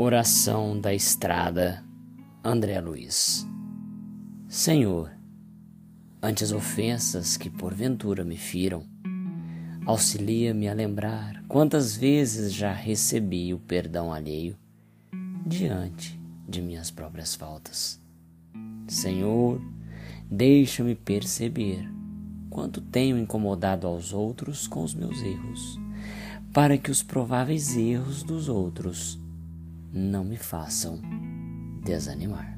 Oração da Estrada, André Luiz. Senhor, ante as ofensas que porventura me firam, auxilia-me a lembrar quantas vezes já recebi o perdão alheio diante de minhas próprias faltas. Senhor, deixa-me perceber quanto tenho incomodado aos outros com os meus erros, para que os prováveis erros dos outros não me façam desanimar.